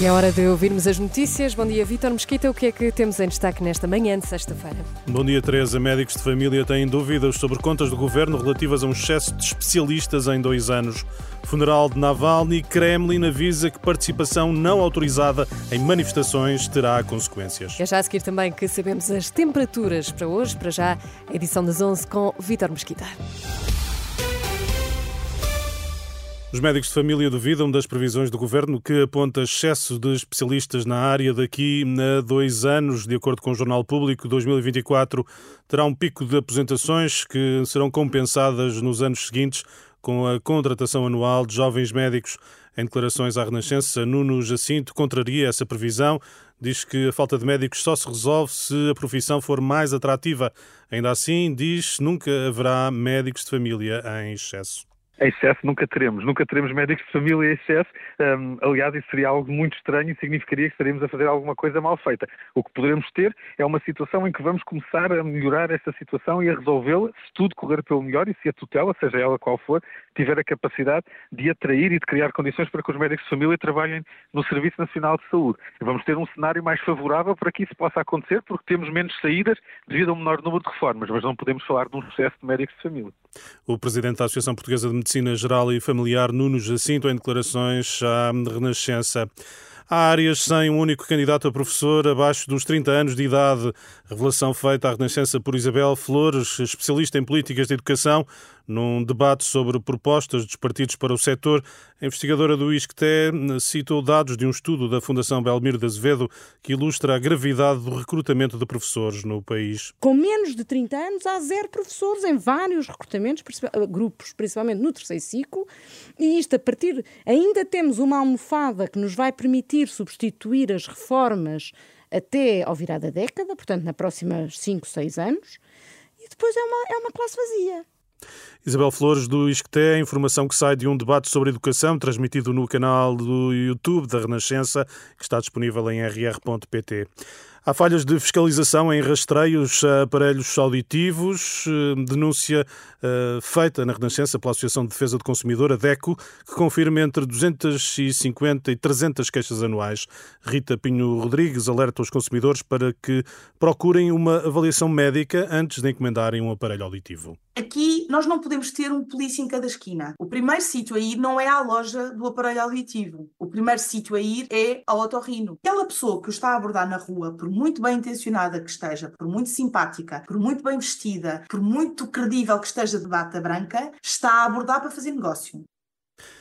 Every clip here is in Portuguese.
E é hora de ouvirmos as notícias. Bom dia, Vítor Mesquita. O que é que temos em destaque nesta manhã de sexta-feira? Bom dia, Teresa. Médicos de família têm dúvidas sobre contas do governo relativas a um excesso de especialistas em dois anos. Funeral de Navalny, Kremlin avisa que participação não autorizada em manifestações terá consequências. É já a seguir também que sabemos as temperaturas para hoje. Para já, edição das 11 com Vítor Mesquita. Os médicos de família duvidam das previsões do governo que aponta excesso de especialistas na área daqui a dois anos. De acordo com o Jornal Público, 2024 terá um pico de aposentações que serão compensadas nos anos seguintes com a contratação anual de jovens médicos. Em declarações à Renascença, Nuno Jacinto contraria essa previsão. Diz que a falta de médicos só se resolve se a profissão for mais atrativa. Ainda assim, diz nunca haverá médicos de família em excesso em excesso nunca teremos. Nunca teremos médicos de família em excesso. Um, aliás, isso seria algo muito estranho e significaria que estaríamos a fazer alguma coisa mal feita. O que poderemos ter é uma situação em que vamos começar a melhorar essa situação e a resolvê-la se tudo correr pelo melhor e se a tutela, seja ela qual for, tiver a capacidade de atrair e de criar condições para que os médicos de família trabalhem no Serviço Nacional de Saúde. E vamos ter um cenário mais favorável para que isso possa acontecer, porque temos menos saídas devido a um menor número de reformas, mas não podemos falar de um excesso de médicos de família. O presidente da Associação Portuguesa de Medicina Geral e Familiar, Nuno Jacinto, em declarações à Renascença. Há áreas sem um único candidato a professor abaixo dos 30 anos de idade. Revelação feita à Renascença por Isabel Flores, especialista em políticas de educação, num debate sobre propostas dos partidos para o setor. A investigadora do ISCTE citou dados de um estudo da Fundação Belmiro de Azevedo que ilustra a gravidade do recrutamento de professores no país. Com menos de 30 anos, há zero professores em vários recrutamentos, grupos, principalmente no terceiro ciclo, e isto a partir. Ainda temos uma almofada que nos vai permitir substituir as reformas até ao virar da década, portanto, na próximas 5, 6 anos, e depois é uma, é uma classe vazia. Isabel Flores, do ISCTE, informação que sai de um debate sobre educação transmitido no canal do YouTube da Renascença, que está disponível em rr.pt. Há falhas de fiscalização em rastreios a aparelhos auditivos, eh, denúncia uh, feita na Renascença pela Associação de Defesa do Consumidor, a DECO, que confirma entre 250 e 300 queixas anuais. Rita Pinho Rodrigues alerta os consumidores para que procurem uma avaliação médica antes de encomendarem um aparelho auditivo. Aqui nós não podemos ter um polícia em cada esquina. O primeiro sítio a ir não é à loja do aparelho auditivo. O primeiro sítio a ir é ao otorrino. Aquela pessoa que o está a abordar na rua, por muito bem intencionada que esteja, por muito simpática, por muito bem vestida, por muito credível que esteja de bata branca, está a abordar para fazer negócio.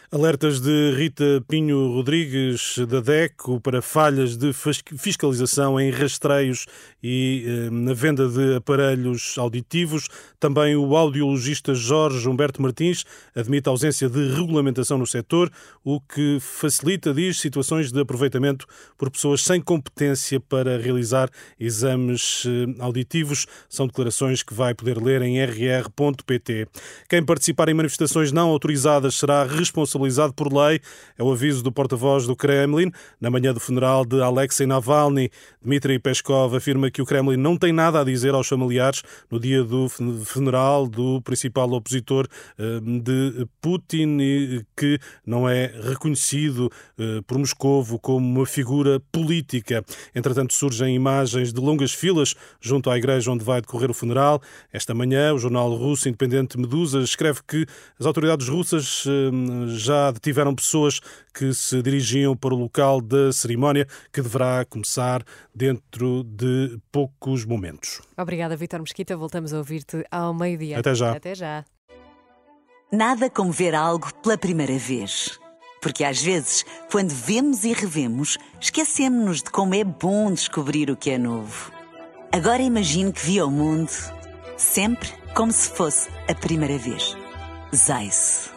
Alertas de Rita Pinho Rodrigues, da DECO, para falhas de fiscalização em rastreios e eh, na venda de aparelhos auditivos. Também o audiologista Jorge Humberto Martins admite a ausência de regulamentação no setor, o que facilita, diz, situações de aproveitamento por pessoas sem competência para realizar exames eh, auditivos. São declarações que vai poder ler em rr.pt. Quem participar em manifestações não autorizadas será responsável responsabilizado por lei. É o aviso do porta-voz do Kremlin. Na manhã do funeral de Alexei Navalny, Dmitry Peskov afirma que o Kremlin não tem nada a dizer aos familiares no dia do funeral do principal opositor eh, de Putin e que não é reconhecido eh, por Moscovo como uma figura política. Entretanto, surgem imagens de longas filas junto à igreja onde vai decorrer o funeral. Esta manhã, o jornal russo independente Medusa escreve que as autoridades russas eh, já detiveram pessoas que se dirigiam para o local da cerimónia, que deverá começar dentro de poucos momentos. Obrigada, Vitor Mesquita. Voltamos a ouvir-te ao meio-dia. Até já. Até já. Nada como ver algo pela primeira vez. Porque às vezes, quando vemos e revemos, esquecemos-nos de como é bom descobrir o que é novo. Agora imagine que viu o mundo sempre como se fosse a primeira vez. Zais.